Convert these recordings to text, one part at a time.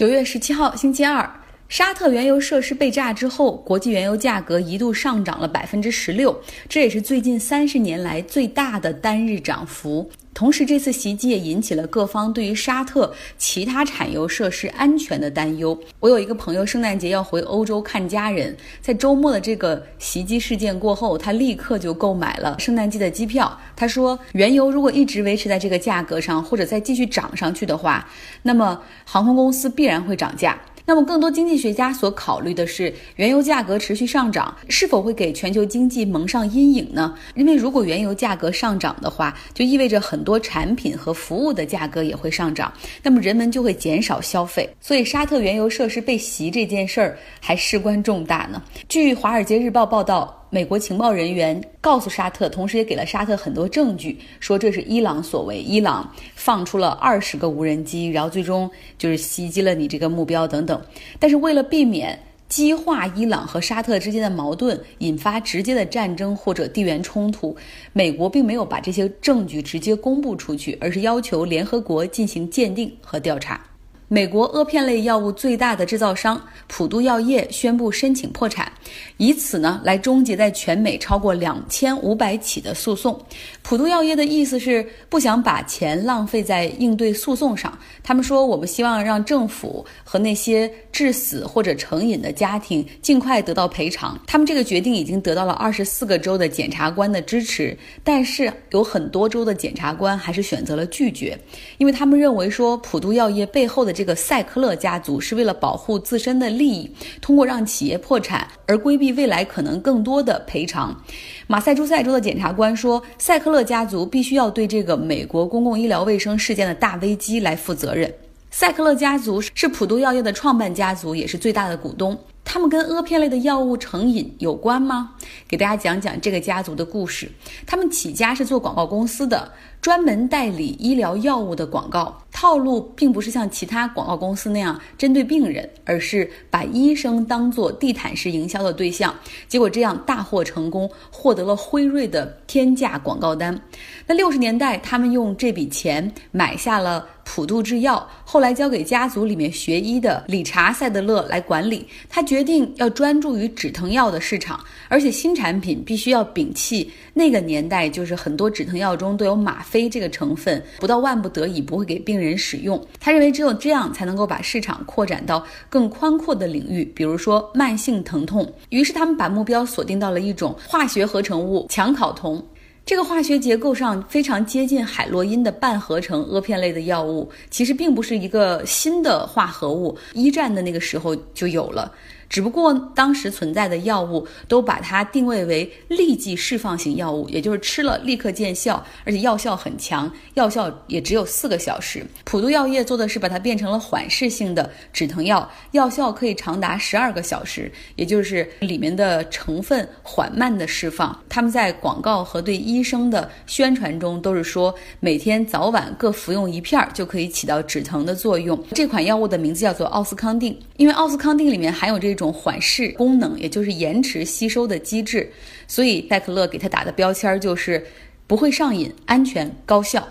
九月十七号，星期二，沙特原油设施被炸之后，国际原油价格一度上涨了百分之十六，这也是最近三十年来最大的单日涨幅。同时，这次袭击也引起了各方对于沙特其他产油设施安全的担忧。我有一个朋友，圣诞节要回欧洲看家人，在周末的这个袭击事件过后，他立刻就购买了圣诞季的机票。他说，原油如果一直维持在这个价格上，或者再继续涨上去的话，那么航空公司必然会涨价。那么，更多经济学家所考虑的是，原油价格持续上涨是否会给全球经济蒙上阴影呢？因为如果原油价格上涨的话，就意味着很多产品和服务的价格也会上涨，那么人们就会减少消费。所以，沙特原油设施被袭这件事儿还事关重大呢。据《华尔街日报》报道。美国情报人员告诉沙特，同时也给了沙特很多证据，说这是伊朗所为。伊朗放出了二十个无人机，然后最终就是袭击了你这个目标等等。但是为了避免激化伊朗和沙特之间的矛盾，引发直接的战争或者地缘冲突，美国并没有把这些证据直接公布出去，而是要求联合国进行鉴定和调查。美国阿片类药物最大的制造商普渡药业宣布申请破产，以此呢来终结在全美超过两千五百起的诉讼。普渡药业的意思是不想把钱浪费在应对诉讼上。他们说，我们希望让政府和那些致死或者成瘾的家庭尽快得到赔偿。他们这个决定已经得到了二十四个州的检察官的支持，但是有很多州的检察官还是选择了拒绝，因为他们认为说普渡药业背后的。这个赛克勒家族是为了保护自身的利益，通过让企业破产而规避未来可能更多的赔偿。马赛诸塞州的检察官说，赛克勒家族必须要对这个美国公共医疗卫生事件的大危机来负责任。赛克勒家族是普渡药业的创办家族，也是最大的股东。他们跟阿片类的药物成瘾有关吗？给大家讲讲这个家族的故事。他们起家是做广告公司的。专门代理医疗药物的广告套路，并不是像其他广告公司那样针对病人，而是把医生当做地毯式营销的对象。结果这样大获成功，获得了辉瑞的天价广告单。那六十年代，他们用这笔钱买下了普渡制药，后来交给家族里面学医的理查·塞德勒来管理。他决定要专注于止疼药的市场，而且新产品必须要摒弃那个年代就是很多止疼药中都有吗。非这个成分不到万不得已不会给病人使用。他认为只有这样才能够把市场扩展到更宽阔的领域，比如说慢性疼痛。于是他们把目标锁定到了一种化学合成物强考酮。这个化学结构上非常接近海洛因的半合成阿片类的药物，其实并不是一个新的化合物，一战的那个时候就有了。只不过当时存在的药物都把它定位为立即释放型药物，也就是吃了立刻见效，而且药效很强，药效也只有四个小时。普渡药业做的是把它变成了缓释性的止疼药，药效可以长达十二个小时，也就是里面的成分缓慢的释放。他们在广告和对医生的宣传中都是说，每天早晚各服用一片儿就可以起到止疼的作用。这款药物的名字叫做奥司康定，因为奥司康定里面含有这。种缓释功能，也就是延迟吸收的机制，所以赛克勒给他打的标签就是不会上瘾、安全、高效。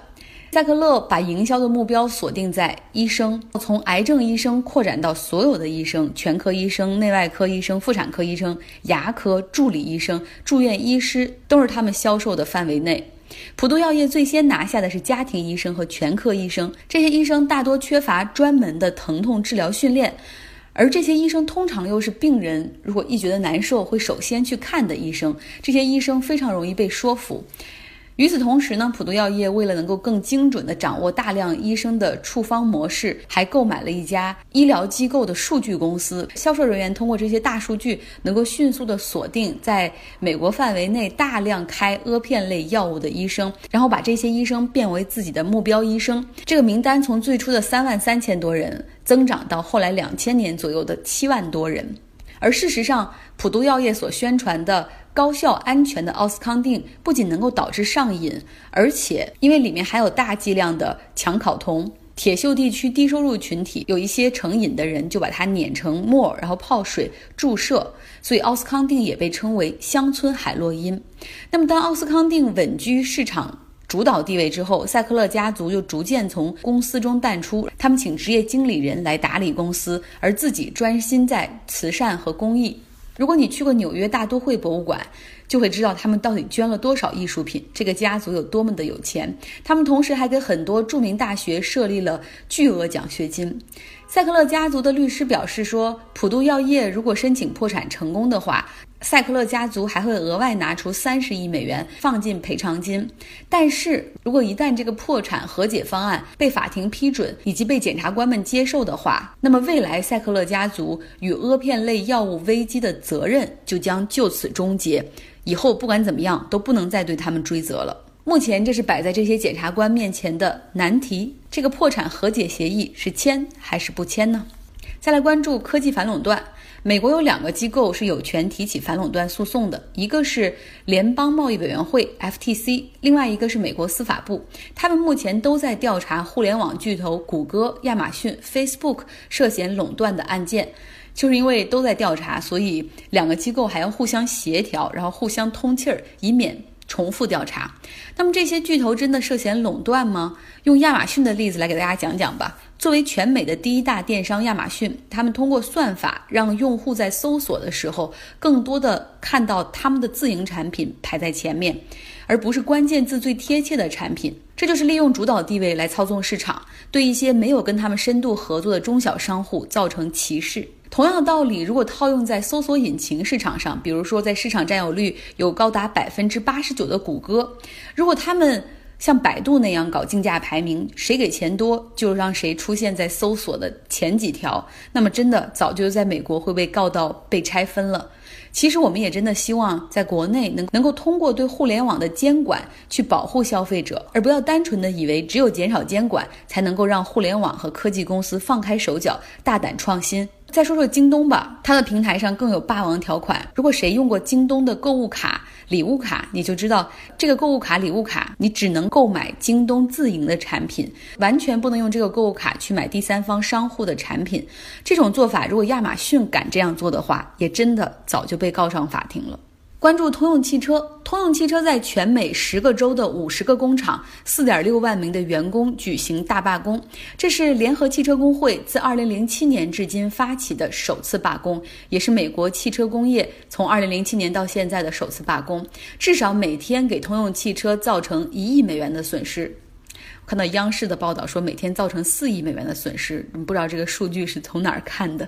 赛克勒把营销的目标锁定在医生，从癌症医生扩展到所有的医生，全科医生、内外科医生、妇产科医生、牙科助理医生、住院医师都是他们销售的范围内。普渡药业最先拿下的是家庭医生和全科医生，这些医生大多缺乏专门的疼痛治疗训练。而这些医生通常又是病人如果一觉得难受会首先去看的医生，这些医生非常容易被说服。与此同时呢，普渡药业为了能够更精准地掌握大量医生的处方模式，还购买了一家医疗机构的数据公司。销售人员通过这些大数据，能够迅速地锁定在美国范围内大量开阿片类药物的医生，然后把这些医生变为自己的目标医生。这个名单从最初的三万三千多人，增长到后来两千年左右的七万多人。而事实上，普渡药业所宣传的。高效安全的奥司康定不仅能够导致上瘾，而且因为里面含有大剂量的强考酮，铁锈地区低收入群体有一些成瘾的人就把它碾成沫，然后泡水注射，所以奥司康定也被称为乡村海洛因。那么当奥司康定稳居市场。主导地位之后，塞克勒家族又逐渐从公司中淡出。他们请职业经理人来打理公司，而自己专心在慈善和公益。如果你去过纽约大都会博物馆，就会知道他们到底捐了多少艺术品。这个家族有多么的有钱。他们同时还给很多著名大学设立了巨额奖学金。塞克勒家族的律师表示说，普渡药业如果申请破产成功的话。塞克勒家族还会额外拿出三十亿美元放进赔偿金，但是如果一旦这个破产和解方案被法庭批准以及被检察官们接受的话，那么未来塞克勒家族与阿片类药物危机的责任就将就此终结，以后不管怎么样都不能再对他们追责了。目前这是摆在这些检察官面前的难题：这个破产和解协议是签还是不签呢？再来关注科技反垄断。美国有两个机构是有权提起反垄断诉讼的，一个是联邦贸易委员会 （FTC），另外一个是美国司法部。他们目前都在调查互联网巨头谷歌、亚马逊、Facebook 涉嫌垄断的案件。就是因为都在调查，所以两个机构还要互相协调，然后互相通气儿，以免重复调查。那么这些巨头真的涉嫌垄断吗？用亚马逊的例子来给大家讲讲吧。作为全美的第一大电商，亚马逊，他们通过算法让用户在搜索的时候，更多的看到他们的自营产品排在前面，而不是关键字最贴切的产品。这就是利用主导地位来操纵市场，对一些没有跟他们深度合作的中小商户造成歧视。同样的道理，如果套用在搜索引擎市场上，比如说在市场占有率有高达百分之八十九的谷歌，如果他们。像百度那样搞竞价排名，谁给钱多就让谁出现在搜索的前几条。那么真的早就在美国会被告到被拆分了。其实我们也真的希望在国内能能够通过对互联网的监管去保护消费者，而不要单纯的以为只有减少监管才能够让互联网和科技公司放开手脚大胆创新。再说说京东吧，它的平台上更有霸王条款。如果谁用过京东的购物卡、礼物卡，你就知道这个购物卡、礼物卡，你只能购买京东自营的产品，完全不能用这个购物卡去买第三方商户的产品。这种做法，如果亚马逊敢这样做的话，也真的早就被告上法庭了。关注通用汽车，通用汽车在全美十个州的五十个工厂，四点六万名的员工举行大罢工。这是联合汽车工会自二零零七年至今发起的首次罢工，也是美国汽车工业从二零零七年到现在的首次罢工。至少每天给通用汽车造成一亿美元的损失。看到央视的报道说，每天造成四亿美元的损失，不知道这个数据是从哪儿看的？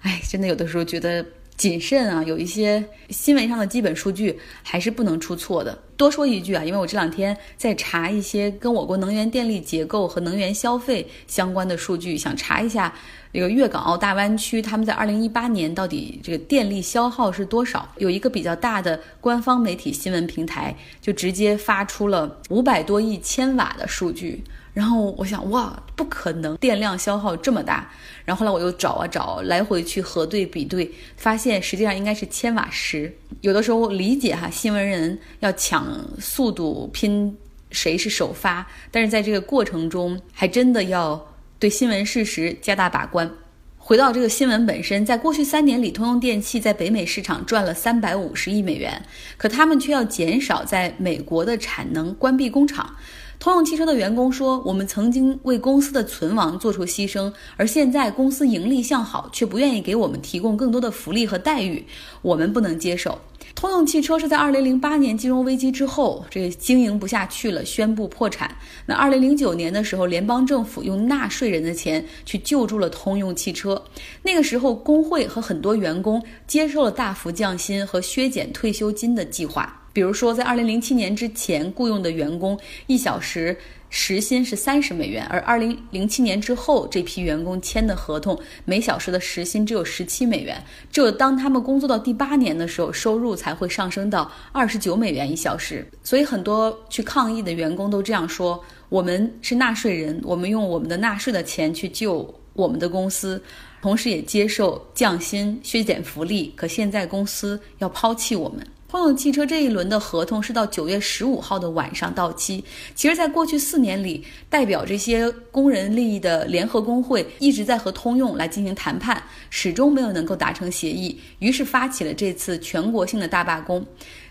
哎，真的有的时候觉得。谨慎啊，有一些新闻上的基本数据还是不能出错的。多说一句啊，因为我这两天在查一些跟我国能源电力结构和能源消费相关的数据，想查一下这个粤港澳大湾区他们在二零一八年到底这个电力消耗是多少。有一个比较大的官方媒体新闻平台就直接发出了五百多亿千瓦的数据。然后我想，哇，不可能，电量消耗这么大。然后后来我又找啊找，来回去核对比对，发现实际上应该是千瓦时。有的时候理解哈，新闻人要抢速度，拼谁是首发，但是在这个过程中，还真的要对新闻事实加大把关。回到这个新闻本身，在过去三年里，通用电气在北美市场赚了三百五十亿美元，可他们却要减少在美国的产能，关闭工厂。通用汽车的员工说：“我们曾经为公司的存亡做出牺牲，而现在公司盈利向好，却不愿意给我们提供更多的福利和待遇，我们不能接受。”通用汽车是在2008年金融危机之后，这经营不下去了，宣布破产。那2009年的时候，联邦政府用纳税人的钱去救助了通用汽车。那个时候，工会和很多员工接受了大幅降薪和削减退休金的计划。比如说，在二零零七年之前雇佣的员工一小时时薪是三十美元，而二零零七年之后这批员工签的合同，每小时的时薪只有十七美元。只有当他们工作到第八年的时候，收入才会上升到二十九美元一小时。所以很多去抗议的员工都这样说：“我们是纳税人，我们用我们的纳税的钱去救我们的公司，同时也接受降薪、削减福利。可现在公司要抛弃我们。”通用汽车这一轮的合同是到九月十五号的晚上到期。其实，在过去四年里，代表这些工人利益的联合工会一直在和通用来进行谈判，始终没有能够达成协议，于是发起了这次全国性的大罢工。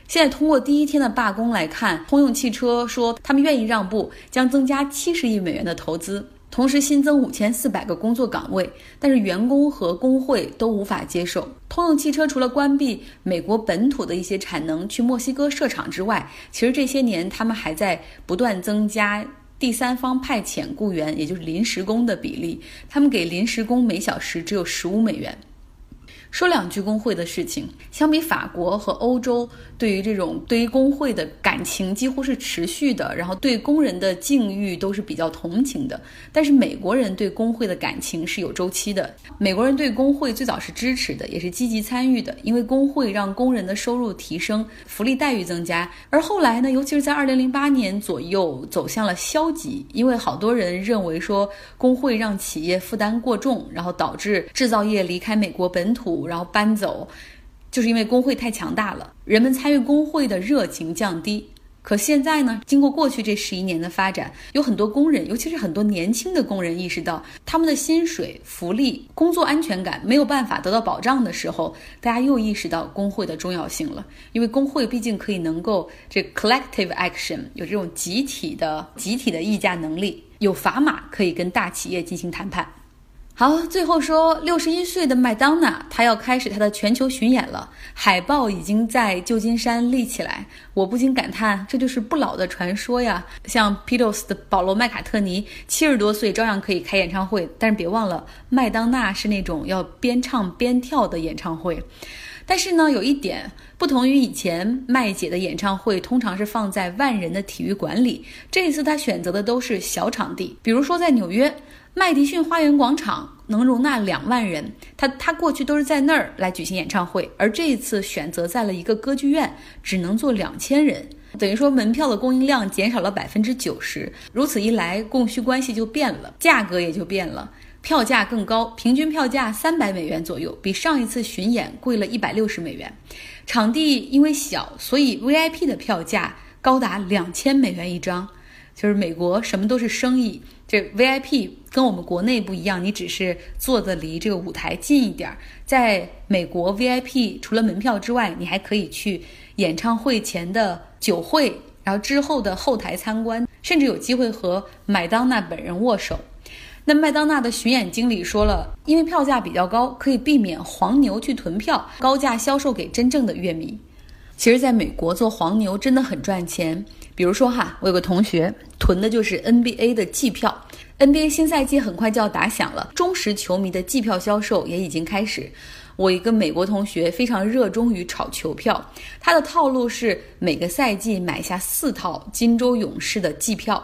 现在通过第一天的罢工来看，通用汽车说他们愿意让步，将增加七十亿美元的投资。同时新增五千四百个工作岗位，但是员工和工会都无法接受。通用汽车除了关闭美国本土的一些产能去墨西哥设厂之外，其实这些年他们还在不断增加第三方派遣雇员，也就是临时工的比例。他们给临时工每小时只有十五美元。说两句工会的事情。相比法国和欧洲，对于这种对于工会的感情几乎是持续的，然后对工人的境遇都是比较同情的。但是美国人对工会的感情是有周期的。美国人对工会最早是支持的，也是积极参与的，因为工会让工人的收入提升，福利待遇增加。而后来呢，尤其是在二零零八年左右走向了消极，因为好多人认为说工会让企业负担过重，然后导致制造业离开美国本土。然后搬走，就是因为工会太强大了，人们参与工会的热情降低。可现在呢，经过过去这十一年的发展，有很多工人，尤其是很多年轻的工人意识到，他们的薪水、福利、工作安全感没有办法得到保障的时候，大家又意识到工会的重要性了。因为工会毕竟可以能够这 collective action 有这种集体的集体的议价能力，有砝码可以跟大企业进行谈判。好，最后说，六十一岁的麦当娜，她要开始她的全球巡演了。海报已经在旧金山立起来，我不禁感叹，这就是不老的传说呀。像 Beatles 的保罗·麦卡特尼，七十多岁照样可以开演唱会，但是别忘了，麦当娜是那种要边唱边跳的演唱会。但是呢，有一点不同于以前，麦姐的演唱会通常是放在万人的体育馆里，这一次她选择的都是小场地，比如说在纽约。麦迪逊花园广场能容纳两万人，他他过去都是在那儿来举行演唱会，而这一次选择在了一个歌剧院，只能坐两千人，等于说门票的供应量减少了百分之九十。如此一来，供需关系就变了，价格也就变了，票价更高，平均票价三百美元左右，比上一次巡演贵了一百六十美元。场地因为小，所以 VIP 的票价高达两千美元一张。就是美国什么都是生意，这 VIP 跟我们国内不一样，你只是坐的离这个舞台近一点儿。在美国 VIP 除了门票之外，你还可以去演唱会前的酒会，然后之后的后台参观，甚至有机会和麦当娜本人握手。那麦当娜的巡演经理说了，因为票价比较高，可以避免黄牛去囤票，高价销售给真正的乐迷。其实，在美国做黄牛真的很赚钱。比如说哈，我有个同学囤的就是 NBA 的季票，NBA 新赛季很快就要打响了，忠实球迷的季票销售也已经开始。我一个美国同学非常热衷于炒球票，他的套路是每个赛季买下四套金州勇士的季票，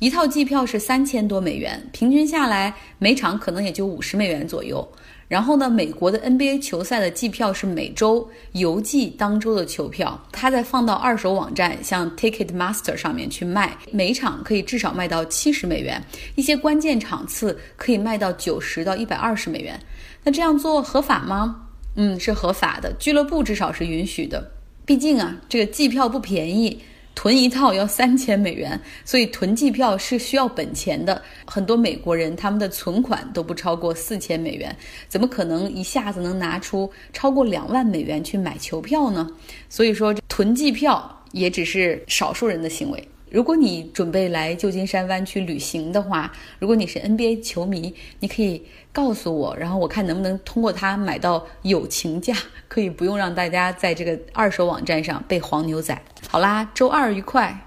一套季票是三千多美元，平均下来每场可能也就五十美元左右。然后呢，美国的 NBA 球赛的季票是每周邮寄当周的球票，它再放到二手网站，像 Ticketmaster 上面去卖，每场可以至少卖到七十美元，一些关键场次可以卖到九十到一百二十美元。那这样做合法吗？嗯，是合法的，俱乐部至少是允许的。毕竟啊，这个季票不便宜。囤一套要三千美元，所以囤机票是需要本钱的。很多美国人他们的存款都不超过四千美元，怎么可能一下子能拿出超过两万美元去买球票呢？所以说，囤机票也只是少数人的行为。如果你准备来旧金山湾区旅行的话，如果你是 NBA 球迷，你可以告诉我，然后我看能不能通过它买到友情价，可以不用让大家在这个二手网站上被黄牛宰。好啦，周二愉快。